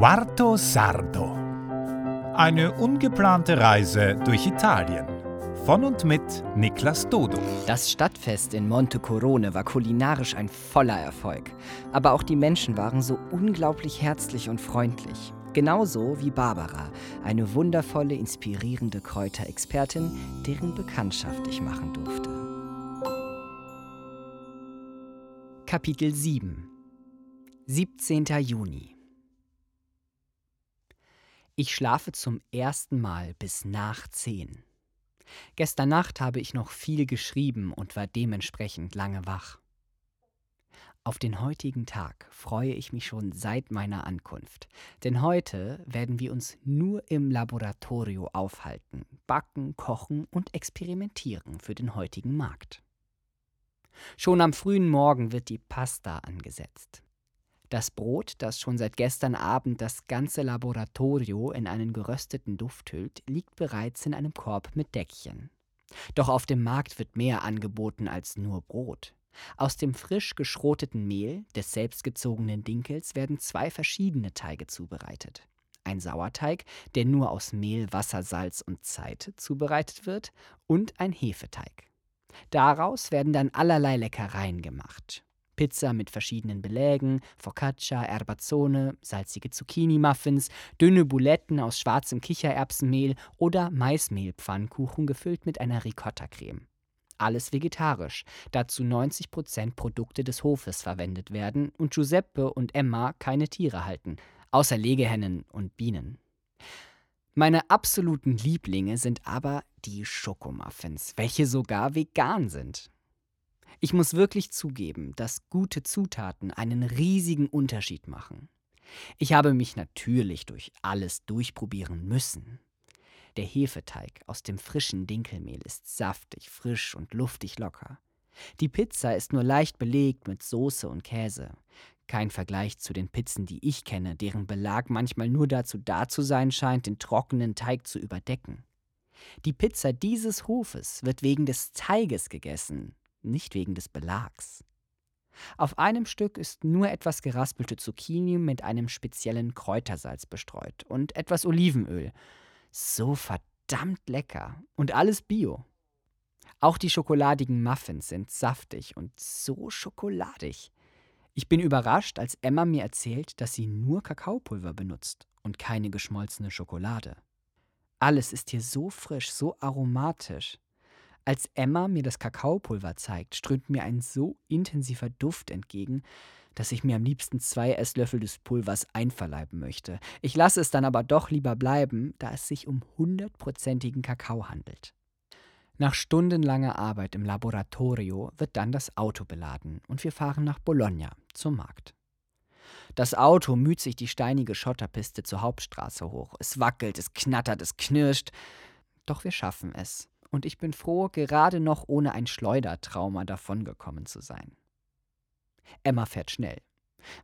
Quarto Sardo. Eine ungeplante Reise durch Italien. Von und mit Niklas Dodo. Das Stadtfest in Monte Corone war kulinarisch ein voller Erfolg. Aber auch die Menschen waren so unglaublich herzlich und freundlich. Genauso wie Barbara, eine wundervolle, inspirierende Kräuterexpertin, deren Bekanntschaft ich machen durfte. Kapitel 7 17. Juni Ich schlafe zum ersten Mal bis nach 10. Gestern Nacht habe ich noch viel geschrieben und war dementsprechend lange wach. Auf den heutigen Tag freue ich mich schon seit meiner Ankunft, denn heute werden wir uns nur im Laboratorio aufhalten, backen, kochen und experimentieren für den heutigen Markt. Schon am frühen Morgen wird die Pasta angesetzt. Das Brot, das schon seit gestern Abend das ganze Laboratorio in einen gerösteten Duft hüllt, liegt bereits in einem Korb mit Deckchen. Doch auf dem Markt wird mehr angeboten als nur Brot. Aus dem frisch geschroteten Mehl des selbstgezogenen Dinkels werden zwei verschiedene Teige zubereitet. Ein Sauerteig, der nur aus Mehl, Wasser, Salz und Zeit zubereitet wird, und ein Hefeteig. Daraus werden dann allerlei Leckereien gemacht. Pizza mit verschiedenen Belägen, Focaccia, Erbazzone, salzige Zucchini-Muffins, dünne Buletten aus schwarzem Kichererbsenmehl oder Maismehlpfannkuchen gefüllt mit einer Ricotta-Creme. Alles vegetarisch, da zu 90% Produkte des Hofes verwendet werden und Giuseppe und Emma keine Tiere halten, außer Legehennen und Bienen. Meine absoluten Lieblinge sind aber die Schokomuffins, welche sogar vegan sind. Ich muss wirklich zugeben, dass gute Zutaten einen riesigen Unterschied machen. Ich habe mich natürlich durch alles durchprobieren müssen. Der Hefeteig aus dem frischen Dinkelmehl ist saftig, frisch und luftig locker. Die Pizza ist nur leicht belegt mit Soße und Käse. Kein Vergleich zu den Pizzen, die ich kenne, deren Belag manchmal nur dazu da zu sein scheint, den trockenen Teig zu überdecken. Die Pizza dieses Hofes wird wegen des Teiges gegessen, nicht wegen des Belags. Auf einem Stück ist nur etwas geraspelte Zucchini mit einem speziellen Kräutersalz bestreut und etwas Olivenöl. So verdammt lecker und alles bio. Auch die schokoladigen Muffins sind saftig und so schokoladig. Ich bin überrascht, als Emma mir erzählt, dass sie nur Kakaopulver benutzt und keine geschmolzene Schokolade. Alles ist hier so frisch, so aromatisch. Als Emma mir das Kakaopulver zeigt, strömt mir ein so intensiver Duft entgegen, dass ich mir am liebsten zwei Esslöffel des Pulvers einverleiben möchte. Ich lasse es dann aber doch lieber bleiben, da es sich um hundertprozentigen Kakao handelt. Nach stundenlanger Arbeit im Laboratorio wird dann das Auto beladen und wir fahren nach Bologna zum Markt. Das Auto müht sich die steinige Schotterpiste zur Hauptstraße hoch. Es wackelt, es knattert, es knirscht. Doch wir schaffen es und ich bin froh, gerade noch ohne ein Schleudertrauma davongekommen zu sein. Emma fährt schnell.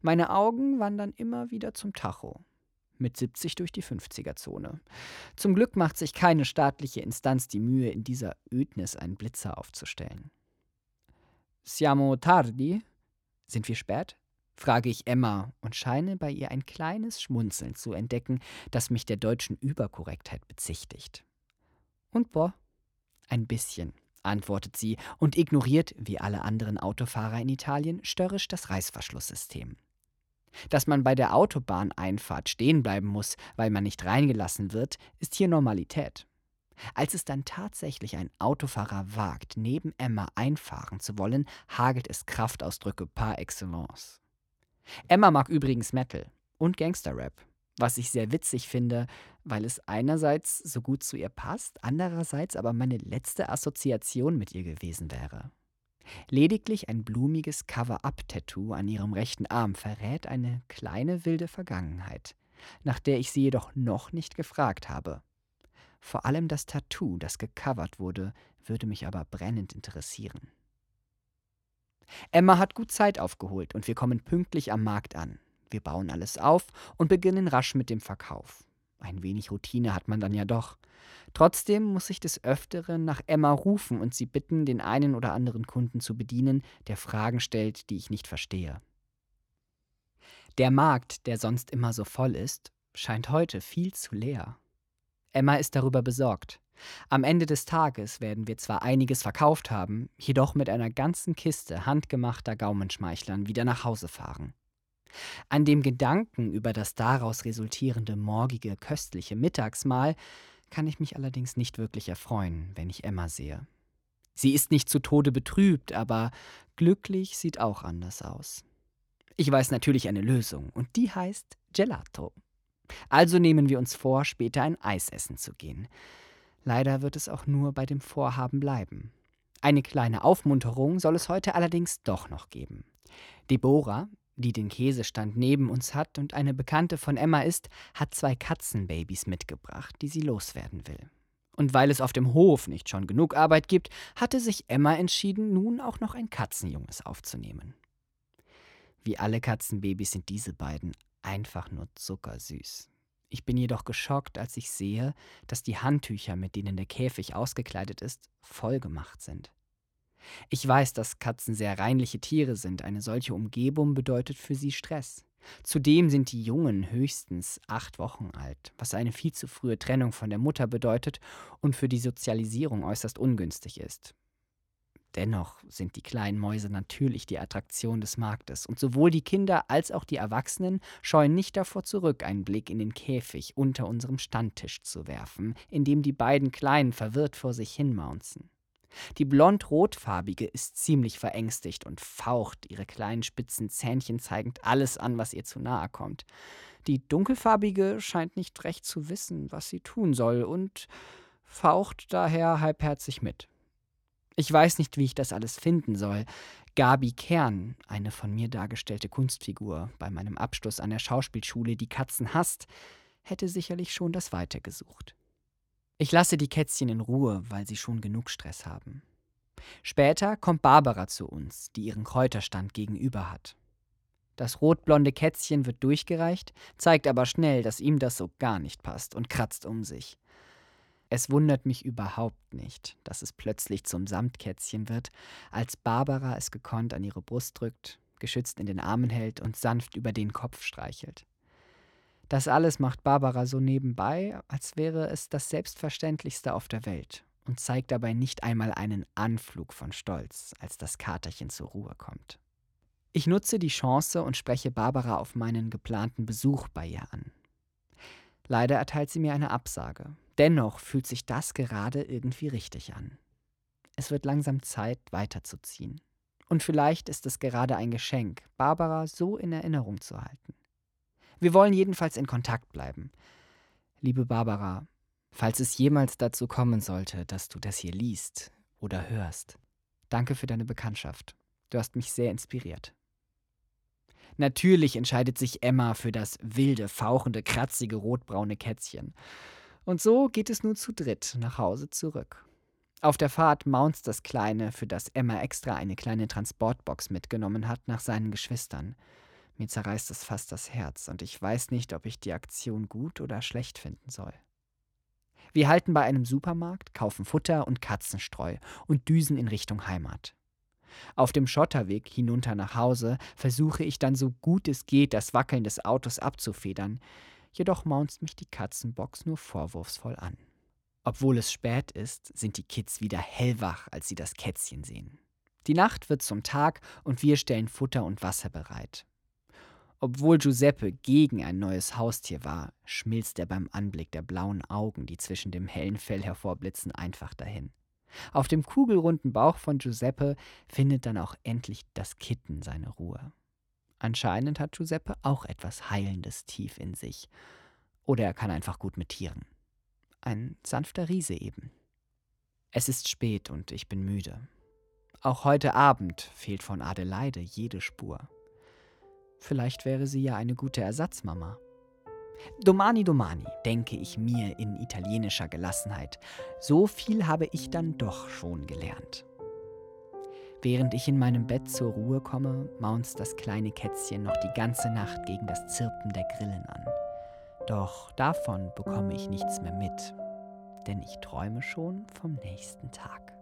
Meine Augen wandern immer wieder zum Tacho. Mit 70 durch die 50er-Zone. Zum Glück macht sich keine staatliche Instanz die Mühe, in dieser Ödnis einen Blitzer aufzustellen. Siamo tardi? Sind wir spät? frage ich Emma und scheine bei ihr ein kleines Schmunzeln zu entdecken, das mich der deutschen Überkorrektheit bezichtigt. Und boah, ein bisschen, antwortet sie und ignoriert, wie alle anderen Autofahrer in Italien, störrisch das Reißverschlusssystem. Dass man bei der Autobahneinfahrt stehen bleiben muss, weil man nicht reingelassen wird, ist hier Normalität. Als es dann tatsächlich ein Autofahrer wagt, neben Emma einfahren zu wollen, hagelt es Kraftausdrücke par excellence. Emma mag übrigens Metal und Gangsterrap was ich sehr witzig finde, weil es einerseits so gut zu ihr passt, andererseits aber meine letzte Assoziation mit ihr gewesen wäre. Lediglich ein blumiges Cover-up-Tattoo an ihrem rechten Arm verrät eine kleine wilde Vergangenheit, nach der ich sie jedoch noch nicht gefragt habe. Vor allem das Tattoo, das gecovert wurde, würde mich aber brennend interessieren. Emma hat gut Zeit aufgeholt und wir kommen pünktlich am Markt an. Wir bauen alles auf und beginnen rasch mit dem Verkauf. Ein wenig Routine hat man dann ja doch. Trotzdem muss ich des Öfteren nach Emma rufen und sie bitten, den einen oder anderen Kunden zu bedienen, der Fragen stellt, die ich nicht verstehe. Der Markt, der sonst immer so voll ist, scheint heute viel zu leer. Emma ist darüber besorgt. Am Ende des Tages werden wir zwar einiges verkauft haben, jedoch mit einer ganzen Kiste handgemachter Gaumenschmeichlern wieder nach Hause fahren. An dem Gedanken über das daraus resultierende morgige köstliche Mittagsmahl kann ich mich allerdings nicht wirklich erfreuen, wenn ich Emma sehe. Sie ist nicht zu Tode betrübt, aber glücklich sieht auch anders aus. Ich weiß natürlich eine Lösung, und die heißt Gelato. Also nehmen wir uns vor, später ein Eis essen zu gehen. Leider wird es auch nur bei dem Vorhaben bleiben. Eine kleine Aufmunterung soll es heute allerdings doch noch geben. Deborah, die den Käsestand neben uns hat und eine Bekannte von Emma ist, hat zwei Katzenbabys mitgebracht, die sie loswerden will. Und weil es auf dem Hof nicht schon genug Arbeit gibt, hatte sich Emma entschieden, nun auch noch ein Katzenjunges aufzunehmen. Wie alle Katzenbabys sind diese beiden einfach nur zuckersüß. Ich bin jedoch geschockt, als ich sehe, dass die Handtücher, mit denen der Käfig ausgekleidet ist, vollgemacht sind. Ich weiß, dass Katzen sehr reinliche Tiere sind. Eine solche Umgebung bedeutet für sie Stress. Zudem sind die Jungen höchstens acht Wochen alt, was eine viel zu frühe Trennung von der Mutter bedeutet und für die Sozialisierung äußerst ungünstig ist. Dennoch sind die kleinen Mäuse natürlich die Attraktion des Marktes, und sowohl die Kinder als auch die Erwachsenen scheuen nicht davor zurück, einen Blick in den Käfig unter unserem Standtisch zu werfen, in dem die beiden Kleinen verwirrt vor sich hinmaunzen. Die blond-rotfarbige ist ziemlich verängstigt und faucht, ihre kleinen spitzen Zähnchen zeigend alles an, was ihr zu nahe kommt. Die dunkelfarbige scheint nicht recht zu wissen, was sie tun soll, und faucht daher halbherzig mit. Ich weiß nicht, wie ich das alles finden soll. Gabi Kern, eine von mir dargestellte Kunstfigur bei meinem Abschluss an der Schauspielschule, die Katzen hasst, hätte sicherlich schon das Weite gesucht. Ich lasse die Kätzchen in Ruhe, weil sie schon genug Stress haben. Später kommt Barbara zu uns, die ihren Kräuterstand gegenüber hat. Das rotblonde Kätzchen wird durchgereicht, zeigt aber schnell, dass ihm das so gar nicht passt und kratzt um sich. Es wundert mich überhaupt nicht, dass es plötzlich zum Samtkätzchen wird, als Barbara es gekonnt an ihre Brust drückt, geschützt in den Armen hält und sanft über den Kopf streichelt. Das alles macht Barbara so nebenbei, als wäre es das Selbstverständlichste auf der Welt und zeigt dabei nicht einmal einen Anflug von Stolz, als das Katerchen zur Ruhe kommt. Ich nutze die Chance und spreche Barbara auf meinen geplanten Besuch bei ihr an. Leider erteilt sie mir eine Absage, Dennoch fühlt sich das gerade irgendwie richtig an. Es wird langsam Zeit, weiterzuziehen. Und vielleicht ist es gerade ein Geschenk, Barbara so in Erinnerung zu halten. Wir wollen jedenfalls in Kontakt bleiben. Liebe Barbara, falls es jemals dazu kommen sollte, dass du das hier liest oder hörst, danke für deine Bekanntschaft. Du hast mich sehr inspiriert. Natürlich entscheidet sich Emma für das wilde, fauchende, kratzige, rotbraune Kätzchen. Und so geht es nun zu dritt nach Hause zurück. Auf der Fahrt maunzt das Kleine, für das Emma extra eine kleine Transportbox mitgenommen hat, nach seinen Geschwistern. Mir zerreißt es fast das Herz und ich weiß nicht, ob ich die Aktion gut oder schlecht finden soll. Wir halten bei einem Supermarkt, kaufen Futter und Katzenstreu und düsen in Richtung Heimat. Auf dem Schotterweg hinunter nach Hause versuche ich dann so gut es geht, das Wackeln des Autos abzufedern. Jedoch maunzt mich die Katzenbox nur vorwurfsvoll an. Obwohl es spät ist, sind die Kids wieder hellwach, als sie das Kätzchen sehen. Die Nacht wird zum Tag und wir stellen Futter und Wasser bereit. Obwohl Giuseppe gegen ein neues Haustier war, schmilzt er beim Anblick der blauen Augen, die zwischen dem hellen Fell hervorblitzen, einfach dahin. Auf dem kugelrunden Bauch von Giuseppe findet dann auch endlich das Kitten seine Ruhe. Anscheinend hat Giuseppe auch etwas Heilendes tief in sich. Oder er kann einfach gut mit Tieren. Ein sanfter Riese eben. Es ist spät und ich bin müde. Auch heute Abend fehlt von Adelaide jede Spur. Vielleicht wäre sie ja eine gute Ersatzmama. Domani Domani, denke ich mir in italienischer Gelassenheit. So viel habe ich dann doch schon gelernt. Während ich in meinem Bett zur Ruhe komme, maunzt das kleine Kätzchen noch die ganze Nacht gegen das Zirpen der Grillen an. Doch davon bekomme ich nichts mehr mit, denn ich träume schon vom nächsten Tag.